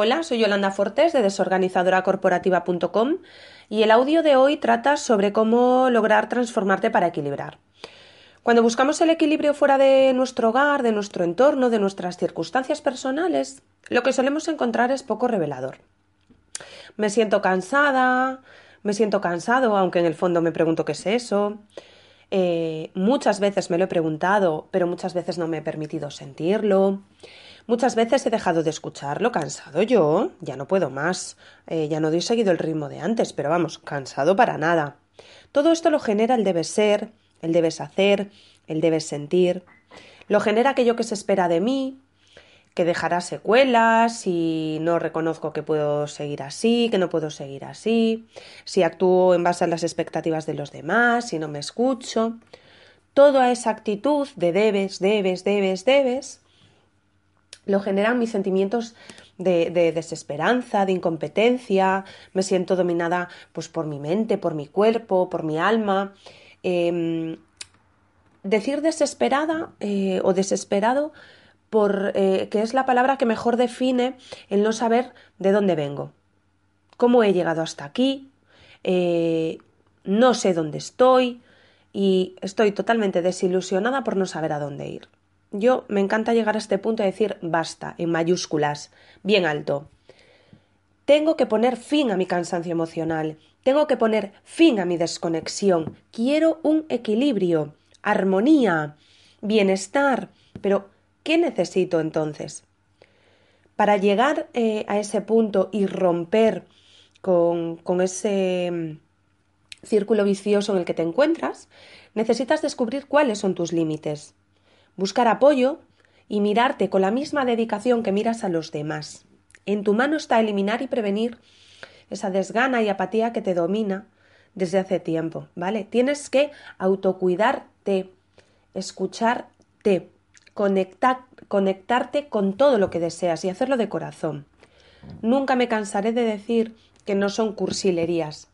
Hola, soy Yolanda Fortes de desorganizadoracorporativa.com y el audio de hoy trata sobre cómo lograr transformarte para equilibrar. Cuando buscamos el equilibrio fuera de nuestro hogar, de nuestro entorno, de nuestras circunstancias personales, lo que solemos encontrar es poco revelador. Me siento cansada, me siento cansado, aunque en el fondo me pregunto qué es eso. Eh, muchas veces me lo he preguntado, pero muchas veces no me he permitido sentirlo. Muchas veces he dejado de escucharlo, cansado yo, ya no puedo más, eh, ya no doy seguido el ritmo de antes, pero vamos, cansado para nada. Todo esto lo genera el debes ser, el debes hacer, el debes sentir. Lo genera aquello que se espera de mí, que dejará secuelas, si no reconozco que puedo seguir así, que no puedo seguir así, si actúo en base a las expectativas de los demás, si no me escucho. Toda esa actitud de debes, debes, debes, debes, lo generan mis sentimientos de, desesperanza, de incompetencia, me siento dominada pues por mi mente, por mi cuerpo, por mi alma. Em, decir desesperada eh, o desesperado por eh, que es la palabra que mejor define el no saber de dónde vengo, cómo he llegado hasta aquí, eh, no sé dónde estoy y estoy totalmente desilusionada por no saber a dónde ir. Yo me encanta llegar a este punto y decir basta, en mayúsculas, bien alto. Tengo que poner fin a mi cansancio emocional, tengo que poner fin a mi desconexión. Quiero un equilibrio, armonía, bienestar. Pero, ¿qué necesito entonces? Para llegar eh, a ese punto y romper con, con ese mm, círculo vicioso en el que te encuentras, necesitas descubrir cuáles son tus límites buscar apoyo y mirarte con la misma dedicación que miras a los demás. En tu mano está eliminar y prevenir esa desgana y apatía que te domina desde hace tiempo, ¿vale? Tienes que autocuidarte, escucharte, conectar, conectarte con todo lo que deseas y hacerlo de corazón. Nunca me cansaré de decir que no son cursilerías,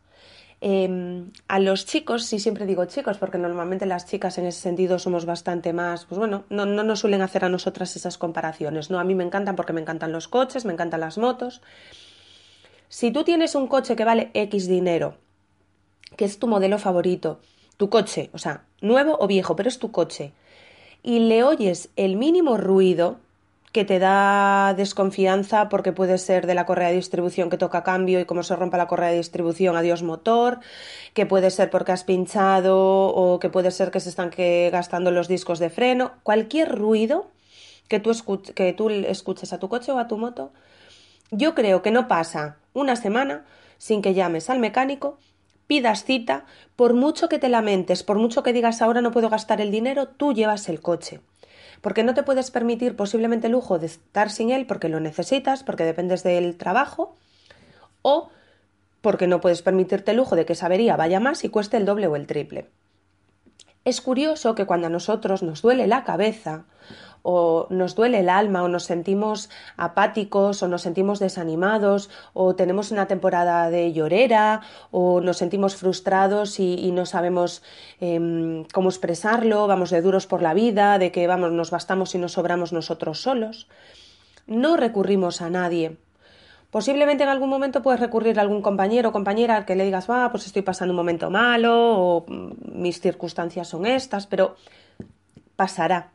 Em, a los chicos, sí siempre digo chicos, porque normalmente las chicas en ese sentido somos bastante más, pues bueno, no, no nos suelen hacer a nosotras esas comparaciones, ¿no? A mí me encantan porque me encantan los coches, me encantan las motos. Si tú tienes un coche que vale X dinero, que es tu modelo favorito, tu coche, o sea, nuevo o viejo, pero es tu coche, y le oyes el mínimo ruido, que te da desconfianza porque puede ser de la correa de distribución que toca cambio y como se rompa la correa de distribución, adiós motor, que puede ser porque has pinchado o que puede ser que se están gastando los discos de freno, cualquier ruido que tú, que tú escuches a tu coche o a tu moto, yo creo que no pasa una semana sin que llames al mecánico pidas cita, por mucho que te lamentes, por mucho que digas ahora no puedo gastar el dinero, tú llevas el coche porque no te puedes permitir posiblemente el lujo de estar sin él porque lo necesitas, porque dependes del trabajo, o porque no puedes permitirte el lujo de que esa avería vaya más y cueste el doble o el triple. Es curioso que cuando a nosotros nos duele la cabeza o nos duele el alma o nos sentimos apáticos o nos sentimos desanimados o tenemos una temporada de llorera o nos sentimos frustrados y, no sabemos em, cómo expresarlo, vamos de duros por la vida, de que vamos, nos bastamos y nos sobramos nosotros solos. No recurrimos a nadie. Posiblemente en algún momento puedes recurrir a algún compañero o compañera al que le digas, va, pues estoy pasando un momento malo o mm, mis circunstancias son estas, pero pasará.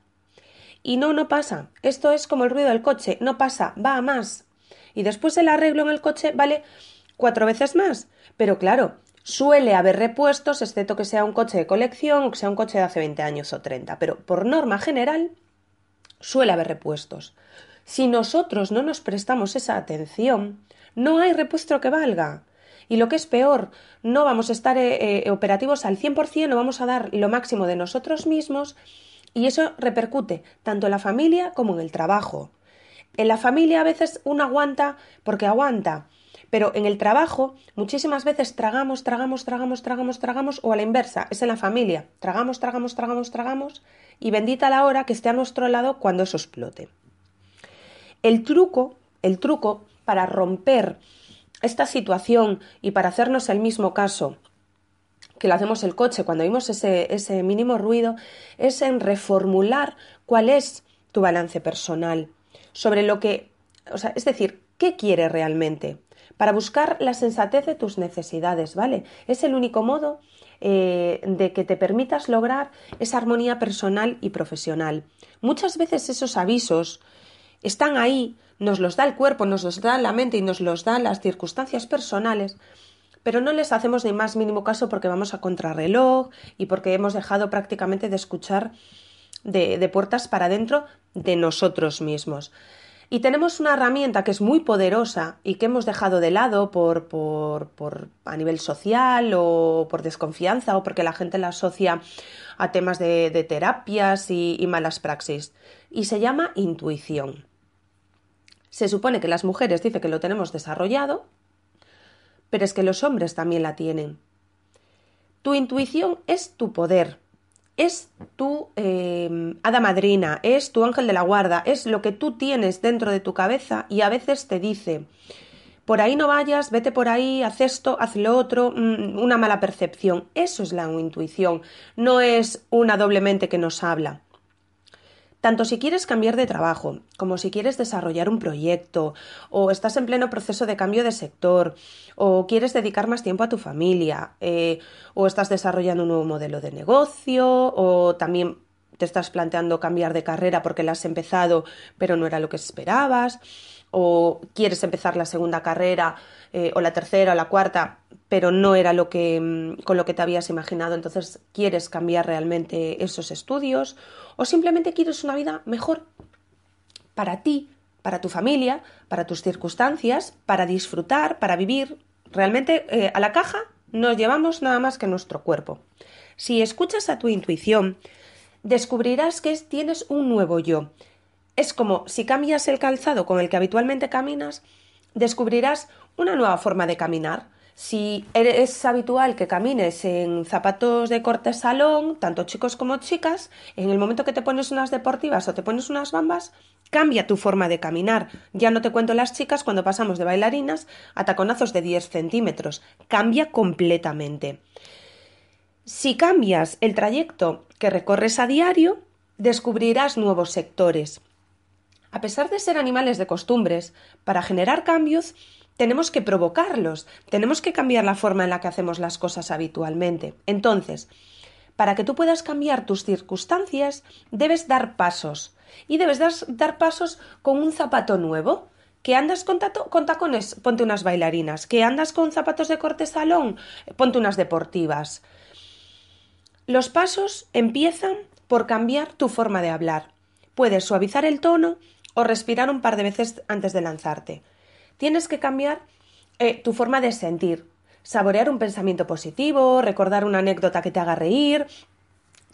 Y no, no pasa. Esto es como el ruido del coche, no pasa, va a más. Y después el arreglo en el coche vale cuatro veces más. Pero claro, suele haber repuestos, excepto que sea un coche de colección o que sea un coche de hace 20 años o 30. Pero por norma general, suele haber repuestos. Si nosotros no nos prestamos esa atención, no hay repuesto que valga. Y lo que es peor, no vamos a estar eh, eh, operativos al 100%, no vamos a dar lo máximo de nosotros mismos y eso repercute tanto en la familia como en el trabajo. En la familia a veces uno aguanta porque aguanta, pero en el trabajo muchísimas veces tragamos, tragamos, tragamos, tragamos, tragamos, o a la inversa, es en la familia, tragamos, tragamos, tragamos, tragamos, y bendita la hora que esté a nuestro lado cuando eso explote. El truco, el truco para romper esta situación y para hacernos el mismo caso que lo hacemos el coche cuando oímos ese, ese mínimo ruido, es en reformular cuál es tu balance personal, sobre lo que, o sea, es decir, ¿qué quieres realmente? Para buscar la sensatez de tus necesidades, ¿vale? Es el único modo eh, de que te permitas lograr esa armonía personal y profesional. Muchas veces esos avisos están ahí, nos los da el cuerpo, nos los da la mente y nos los dan las circunstancias personales, pero no les hacemos ni más mínimo caso porque vamos a contrarreloj y porque hemos dejado prácticamente de escuchar de, puertas para adentro de nosotros mismos. Y tenemos una herramienta que es muy poderosa y que hemos dejado de lado por, por, por, a nivel social o por desconfianza o porque la gente la asocia a temas de, terapias y, y malas praxis. Y se llama intuición. Se supone que las mujeres dicen que lo tenemos desarrollado, pero es que los hombres también la tienen. Tu intuición es tu poder, es tu eh, hada madrina, es tu ángel de la guarda, es lo que tú tienes dentro de tu cabeza y a veces te dice, por ahí no vayas, vete por ahí, haz esto, haz lo otro, mm, una mala percepción. Eso es la intuición, no es una doblemente que nos habla. Tanto si quieres cambiar de trabajo, como si quieres desarrollar un proyecto, o estás en pleno proceso de cambio de sector, o quieres dedicar más tiempo a tu familia, eh, o estás desarrollando un nuevo modelo de negocio, o también te estás planteando cambiar de carrera porque la has empezado pero no era lo que esperabas, o quieres empezar la segunda carrera, eh, o la tercera, o la cuarta, pero no era lo que, mm, con lo que te habías imaginado, entonces quieres cambiar realmente esos estudios o simplemente quieres una vida mejor para ti, para tu familia, para tus circunstancias, para disfrutar, para vivir. Realmente eh, a la caja nos llevamos nada más que nuestro cuerpo. Si escuchas a tu intuición, descubrirás que tienes un nuevo yo. Es como si cambias el calzado con el que habitualmente caminas, descubrirás una nueva forma de caminar si es habitual que camines en zapatos de corte salón, tanto chicos como chicas, en el momento que te pones unas deportivas o te pones unas bambas, cambia tu forma de caminar. Ya no te cuento las chicas cuando pasamos de bailarinas a taconazos de 10 centímetros. Cambia completamente. Si cambias el trayecto que recorres a diario, descubrirás nuevos sectores. A pesar de ser animales de costumbres, para generar cambios tenemos que provocarlos, tenemos que cambiar la forma en la que hacemos las cosas habitualmente. Entonces, para que tú puedas cambiar tus circunstancias, debes dar pasos. Y debes dar, pasos con un zapato nuevo. Que andas con, con, tacones, ponte unas bailarinas. Que andas con zapatos de corte salón, ponte unas deportivas. Los pasos empiezan por cambiar tu forma de hablar. Puedes suavizar el tono o respirar un par de veces antes de lanzarte. Tienes que cambiar eh, tu forma de sentir, saborear un pensamiento positivo, recordar una anécdota que te haga reír,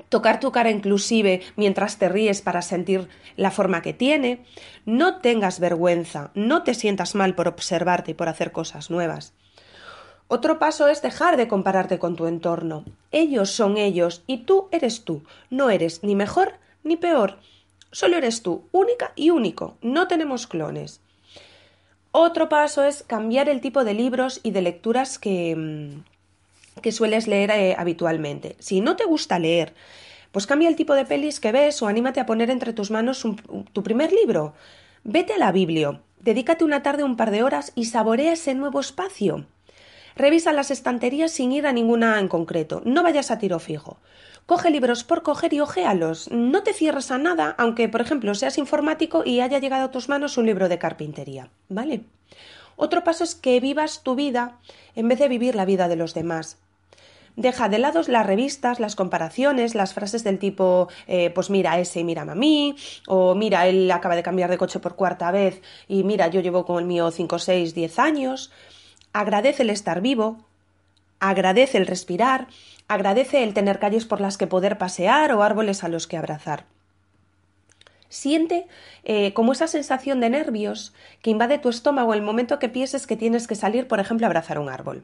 tocar tu cara inclusive mientras te ríes para sentir la forma que tiene. No tengas vergüenza, no te sientas mal por observarte y por hacer cosas nuevas. Otro paso es dejar de compararte con tu entorno. Ellos son ellos y tú eres tú. No eres ni mejor ni peor. Solo eres tú, única y único. No tenemos clones. Otro paso es cambiar el tipo de libros y de lecturas que, mm, que sueles leer eh, habitualmente. Si no te gusta leer, pues cambia el tipo de pelis que ves o anímate a poner entre tus manos tu primer libro. Vete a la Biblia, dedícate una tarde un par de horas y saborea ese nuevo espacio. Revisa las estanterías sin ir a ninguna en concreto. No vayas a tiro fijo. Coge libros por coger y ojéalos. No te cierres a nada, aunque, por ejemplo, seas informático y haya llegado a tus manos un libro de carpintería. ¿Vale? Otro paso es que vivas tu vida en vez de vivir la vida de los demás. Deja de lado las revistas, las comparaciones, las frases del tipo, eh, pues mira ese y mira a mí, o mira, él acaba de cambiar de coche por cuarta vez y mira, yo llevo con el mío 5, 6, 10 años. Agradece el estar vivo, agradece el respirar, agradece el tener calles por las que poder pasear o árboles a los que abrazar. Siente eh, como esa sensación de nervios que invade tu estómago el momento que pienses que tienes que salir, por ejemplo, a abrazar un árbol.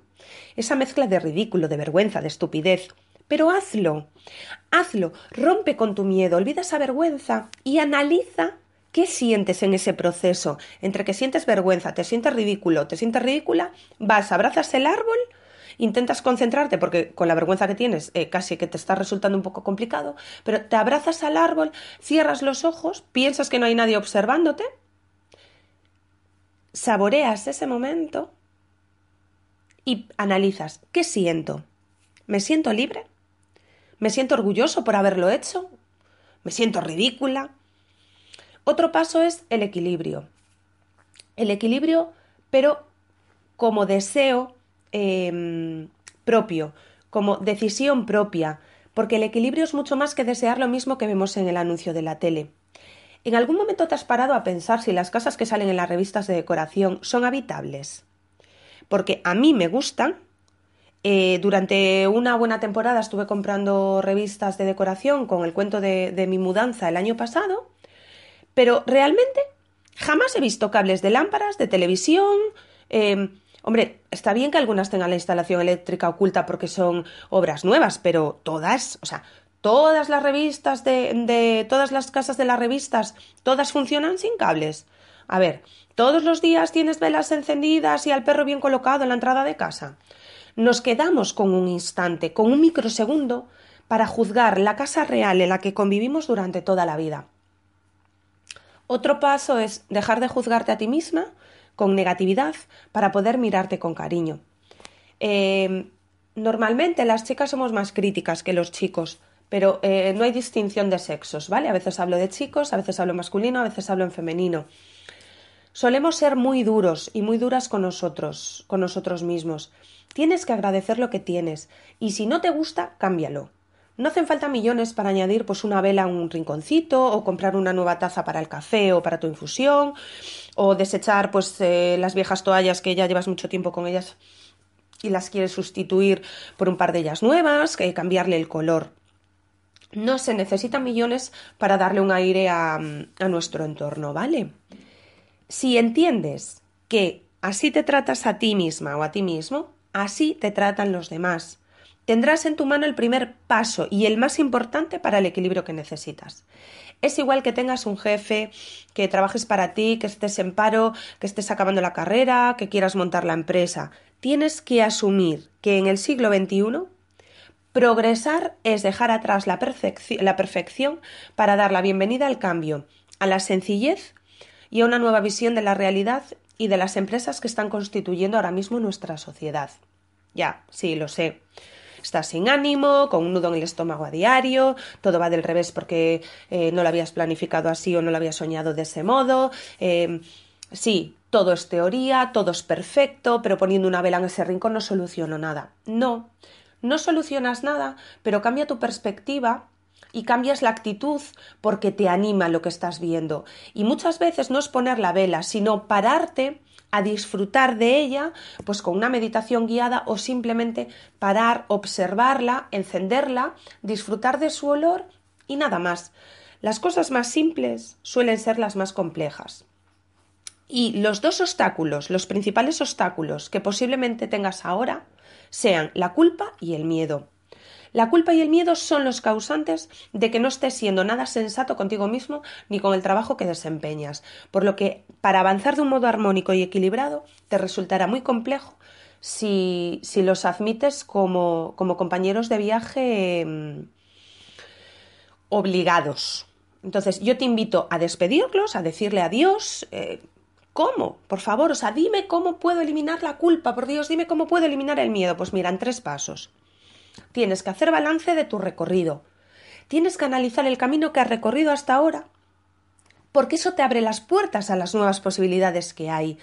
Esa mezcla de ridículo, de vergüenza, de estupidez. Pero hazlo, hazlo, rompe con tu miedo, olvida esa vergüenza y analiza qué sientes en ese proceso. Entre que sientes vergüenza, te sientes ridículo, te sientes ridícula, vas, abrazas el árbol intentas concentrarte porque con la vergüenza que tienes eh, casi que te está resultando un poco complicado, pero te abrazas al árbol, cierras los ojos, piensas que no hay nadie observándote, saboreas ese momento y analizas, ¿qué siento? ¿Me siento libre? ¿Me siento orgulloso por haberlo hecho? ¿Me siento ridícula? Otro paso es el equilibrio. El equilibrio, pero como deseo Em, propio, como decisión propia, porque el equilibrio es mucho más que desear lo mismo que vemos en el anuncio de la tele. ¿En algún momento te has parado a pensar si las casas que salen en las revistas de decoración son habitables? Porque a mí me gustan. Eh, durante una buena temporada estuve comprando revistas de decoración con el cuento de, mi mudanza el año pasado, pero realmente jamás he visto cables de lámparas, de televisión, em, Hombre, está bien que algunas tengan la instalación eléctrica oculta porque son obras nuevas, pero todas, o sea, todas las revistas de, todas las casas de las revistas, todas funcionan sin cables. A ver, todos los días tienes velas encendidas y al perro bien colocado en la entrada de casa. Nos quedamos con un instante, con un microsegundo, para juzgar la casa real en la que convivimos durante toda la vida. Otro paso es dejar de juzgarte a ti misma con negatividad para poder mirarte con cariño. Eh, normalmente las chicas somos más críticas que los chicos, pero eh, no hay distinción de sexos, ¿vale? A veces hablo de chicos, a veces hablo masculino, a veces hablo en femenino. Solemos ser muy duros y muy duras con nosotros, con nosotros mismos. Tienes que agradecer lo que tienes y si no te gusta, cámbialo. No hacen falta millones para añadir pues una vela a un rinconcito o comprar una nueva taza para el café o para tu infusión o desechar pues eh, las viejas toallas que ya llevas mucho tiempo con ellas y las quieres sustituir por un par de ellas nuevas, que cambiarle el color. No se necesitan millones para darle un aire a nuestro entorno, ¿vale? Si entiendes que así te tratas a ti misma o a ti mismo, así te tratan los demás. Tendrás en tu mano el primer paso y el más importante para el equilibrio que necesitas. Es igual que tengas un jefe, que trabajes para ti, que estés en paro, que estés acabando la carrera, que quieras montar la empresa. Tienes que asumir que en el siglo XXI progresar es dejar atrás la, perfección para dar la bienvenida al cambio, a la sencillez y a una nueva visión de la realidad y de las empresas que están constituyendo ahora mismo nuestra sociedad. Ya, sí, lo sé estás sin ánimo, con un nudo en el estómago a diario, todo va del revés porque eh, no lo habías planificado así o no lo habías soñado de ese modo. Eh, sí, todo es teoría, todo es perfecto, pero poniendo una vela en ese rincón no soluciono nada. No, no solucionas nada, pero cambia tu perspectiva y cambias la actitud porque te anima lo que estás viendo. Y muchas veces no es poner la vela, sino pararte a disfrutar de ella, pues con una meditación guiada o simplemente parar, observarla, encenderla, disfrutar de su olor y nada más. Las cosas más simples suelen ser las más complejas. Y los dos obstáculos, los principales obstáculos que posiblemente tengas ahora, sean la culpa y el miedo. La culpa y el miedo son los causantes de que no estés siendo nada sensato contigo mismo ni con el trabajo que desempeñas, por lo que para avanzar de un modo armónico y equilibrado te resultará muy complejo si, si los admites como, como, compañeros de viaje mm, obligados. Entonces yo te invito a despedirlos, a decirle adiós. Eh, ¿Cómo? Por favor, o sea, dime cómo puedo eliminar la culpa, por Dios, dime cómo puedo eliminar el miedo. Pues mira, en tres pasos. Tienes que hacer balance de tu recorrido. Tienes que analizar el camino que has recorrido hasta ahora, porque eso te abre las puertas a las nuevas posibilidades que hay.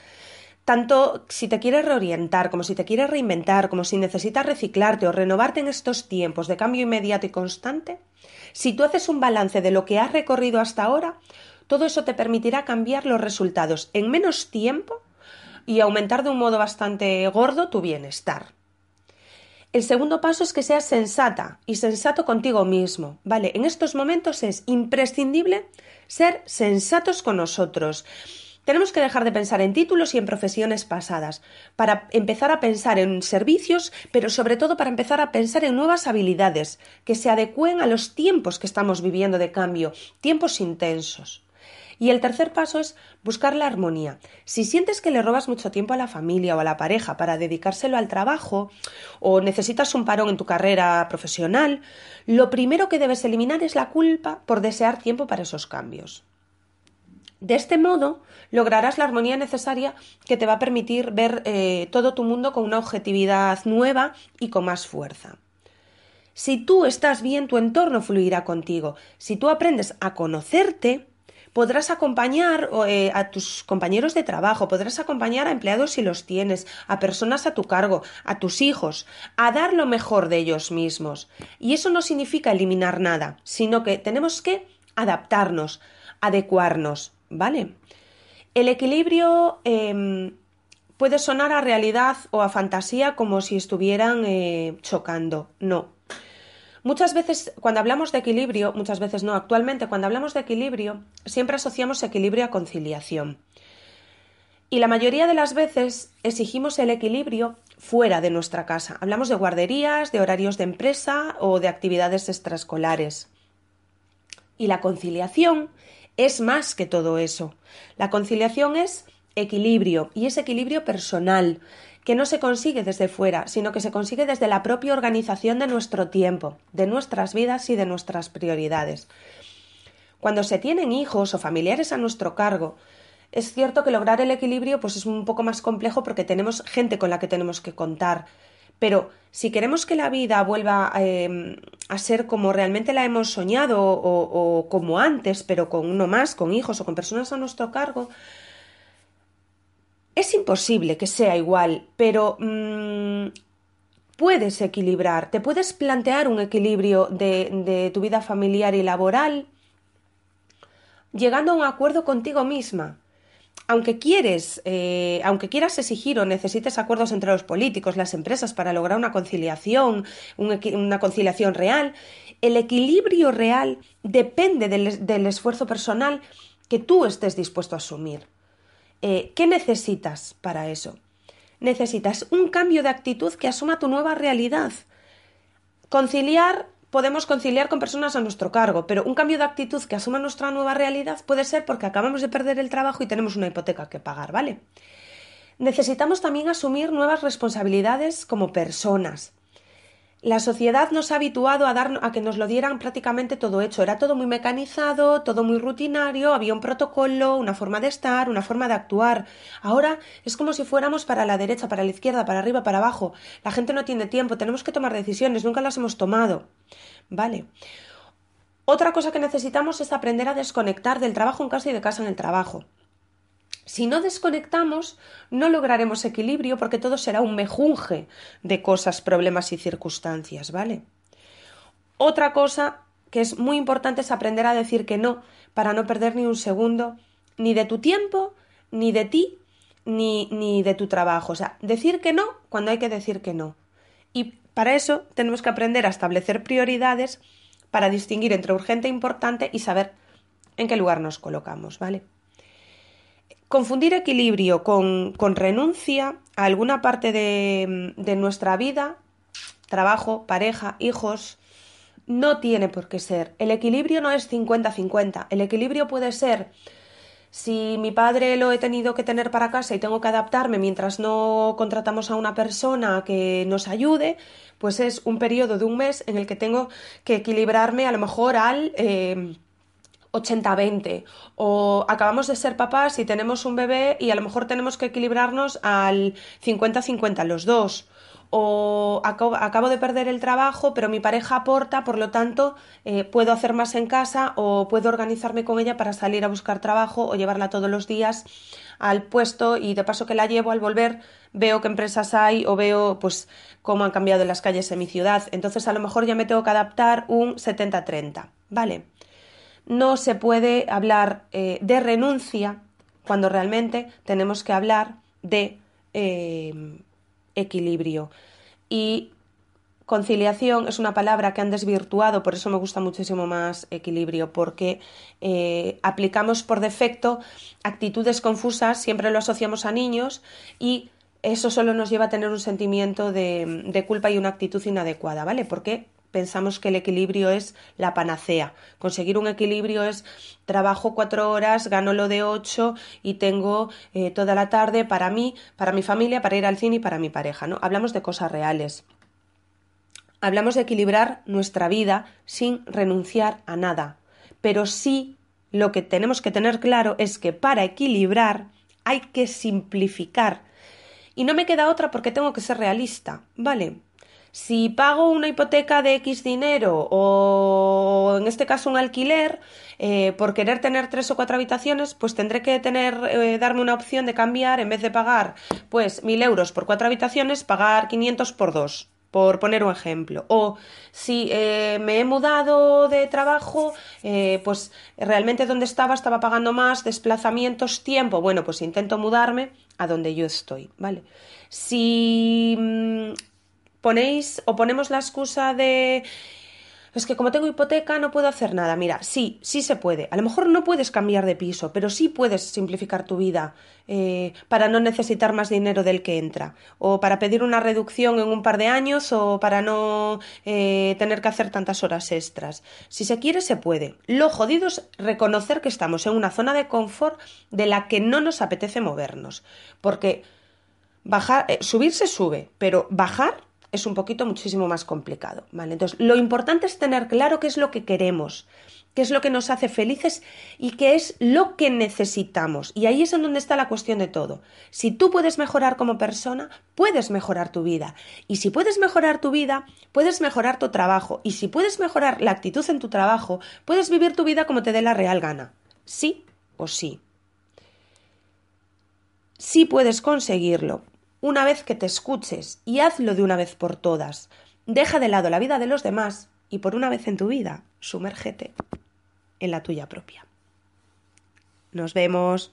Tanto si te quieres reorientar, como si te quieres reinventar, como si necesitas reciclarte o renovarte en estos tiempos de cambio inmediato y constante, si tú haces un balance de lo que has recorrido hasta ahora, todo eso te permitirá cambiar los resultados en menos tiempo y aumentar de un modo bastante gordo tu bienestar. El segundo paso es que seas sensata y sensato contigo mismo, ¿vale? En estos momentos es imprescindible ser sensatos con nosotros. Tenemos que dejar de pensar en títulos y en profesiones pasadas, para empezar a pensar en servicios, pero sobre todo para empezar a pensar en nuevas habilidades que se adecúen a los tiempos que estamos viviendo de cambio, tiempos intensos. Y el tercer paso es buscar la armonía. Si sientes que le robas mucho tiempo a la familia o a la pareja para dedicárselo al trabajo o necesitas un parón en tu carrera profesional, lo primero que debes eliminar es la culpa por desear tiempo para esos cambios. De este modo, lograrás la armonía necesaria que te va a permitir ver eh, todo tu mundo con una objetividad nueva y con más fuerza. Si tú estás bien, tu entorno fluirá contigo. Si tú aprendes a conocerte, podrás acompañar eh, a tus compañeros de trabajo, podrás acompañar a empleados si los tienes, a personas a tu cargo, a tus hijos, a dar lo mejor de ellos mismos. Y eso no significa eliminar nada, sino que tenemos que adaptarnos, adecuarnos. ¿vale? El equilibrio em, puede sonar a realidad o a fantasía como si estuvieran eh, chocando. No. Muchas veces, cuando hablamos de equilibrio, muchas veces no, actualmente cuando hablamos de equilibrio, siempre asociamos equilibrio a conciliación. Y la mayoría de las veces exigimos el equilibrio fuera de nuestra casa. Hablamos de guarderías, de horarios de empresa o de actividades extraescolares. Y la conciliación es más que todo eso. La conciliación es equilibrio y es equilibrio personal, que no se consigue desde fuera, sino que se consigue desde la propia organización de nuestro tiempo, de nuestras vidas y de nuestras prioridades. Cuando se tienen hijos o familiares a nuestro cargo, es cierto que lograr el equilibrio pues es un poco más complejo porque tenemos gente con la que tenemos que contar, pero si queremos que la vida vuelva em, a ser como realmente la hemos soñado o, como antes, pero con uno más, con hijos o con personas a nuestro cargo, es imposible que sea igual, pero mm, puedes equilibrar, te puedes plantear un equilibrio de tu vida familiar y laboral llegando a un acuerdo contigo misma. Aunque quieres, eh, aunque quieras exigir o necesites acuerdos entre los políticos, las empresas para lograr una conciliación, una conciliación real, el equilibrio real depende del, esfuerzo personal que tú estés dispuesto a asumir. Eh, ¿Qué necesitas para eso? Necesitas un cambio de actitud que asuma tu nueva realidad. Conciliar podemos conciliar con personas a nuestro cargo, pero un cambio de actitud que asuma nuestra nueva realidad puede ser porque acabamos de perder el trabajo y tenemos una hipoteca que pagar, ¿vale? Necesitamos también asumir nuevas responsabilidades como personas. La sociedad nos ha habituado a, dar, a que nos lo dieran prácticamente todo hecho. Era todo muy mecanizado, todo muy rutinario, había un protocolo, una forma de estar, una forma de actuar. Ahora es como si fuéramos para la derecha, para la izquierda, para arriba, para abajo. La gente no tiene tiempo, tenemos que tomar decisiones, nunca las hemos tomado. ¿Vale? Otra cosa que necesitamos es aprender a desconectar del trabajo en casa y de casa en el trabajo. Si no desconectamos, no lograremos equilibrio porque todo será un mejunje de cosas, problemas y circunstancias, ¿vale? Otra cosa que es muy importante es aprender a decir que no para no perder ni un segundo ni de tu tiempo, ni de ti, ni, ni de tu trabajo. O sea, decir que no cuando hay que decir que no. Y para eso tenemos que aprender a establecer prioridades para distinguir entre urgente e importante y saber en qué lugar nos colocamos, ¿vale? Confundir equilibrio con, renuncia a alguna parte de, de nuestra vida, trabajo, pareja, hijos, no tiene por qué ser. El equilibrio no es 50-50. El equilibrio puede ser si mi padre lo he tenido que tener para casa y tengo que adaptarme mientras no contratamos a una persona que nos ayude, pues es un periodo de un mes en el que tengo que equilibrarme a lo mejor al eh, 80-20 o acabamos de ser papás y tenemos un bebé y a lo mejor tenemos que equilibrarnos al 50-50 los dos. O acabo, de perder el trabajo pero mi pareja aporta por lo tanto eh, puedo hacer más en casa o puedo organizarme con ella para salir a buscar trabajo o llevarla todos los días al puesto y de paso que la llevo al volver veo qué empresas hay o veo pues cómo han cambiado las calles en mi ciudad. Entonces a lo mejor ya me tengo que adaptar un 70-30 vale no se puede hablar eh, de renuncia cuando realmente tenemos que hablar de eh, equilibrio. Y conciliación es una palabra que han desvirtuado, por eso me gusta muchísimo más equilibrio, porque eh, aplicamos por defecto actitudes confusas, siempre lo asociamos a niños y eso solo nos lleva a tener un sentimiento de, de culpa y una actitud inadecuada, ¿vale? Porque pensamos que el equilibrio es la panacea. Conseguir un equilibrio es trabajo cuatro horas, gano lo de ocho y tengo eh, toda la tarde para mí, para mi familia, para ir al cine y para mi pareja. ¿no? Hablamos de cosas reales. Hablamos de equilibrar nuestra vida sin renunciar a nada. Pero sí lo que tenemos que tener claro es que para equilibrar hay que simplificar. Y no me queda otra porque tengo que ser realista, ¿vale? Si pago una hipoteca de X dinero o en este caso un alquiler, eh, por querer tener tres o cuatro habitaciones, pues tendré que tener, eh, darme una opción de cambiar, en vez de pagar pues mil euros por cuatro habitaciones, pagar 500 por dos por poner un ejemplo. O si eh, me he mudado de trabajo, pues realmente donde estaba estaba pagando más, desplazamientos, tiempo. Bueno, pues intento mudarme a donde yo estoy, ¿vale? Si mm, ponéis o ponemos la excusa de es que como tengo hipoteca no puedo hacer nada. Mira, sí, sí se puede. A lo mejor no puedes cambiar de piso, pero sí puedes simplificar tu vida eh, para no necesitar más dinero del que entra, o para pedir una reducción en un par de años, o para no eh, tener que hacer tantas horas extras. Si se quiere, se puede. Lo jodido es reconocer que estamos en una zona de confort de la que no nos apetece movernos, porque bajar, eh, subir se sube, pero bajar es un poquito muchísimo más complicado, ¿vale? Entonces, lo importante es tener claro qué es lo que queremos, qué es lo que nos hace felices y qué es lo que necesitamos. Y ahí es en donde está la cuestión de todo. Si tú puedes mejorar como persona, puedes mejorar tu vida. Y si puedes mejorar tu vida, puedes mejorar tu trabajo. Y si puedes mejorar la actitud en tu trabajo, puedes vivir tu vida como te dé la real gana. Sí o sí. Sí puedes conseguirlo, una vez que te escuches y hazlo de una vez por todas. Deja de lado la vida de los demás y por una vez en tu vida, sumérgete en la tuya propia. Nos vemos.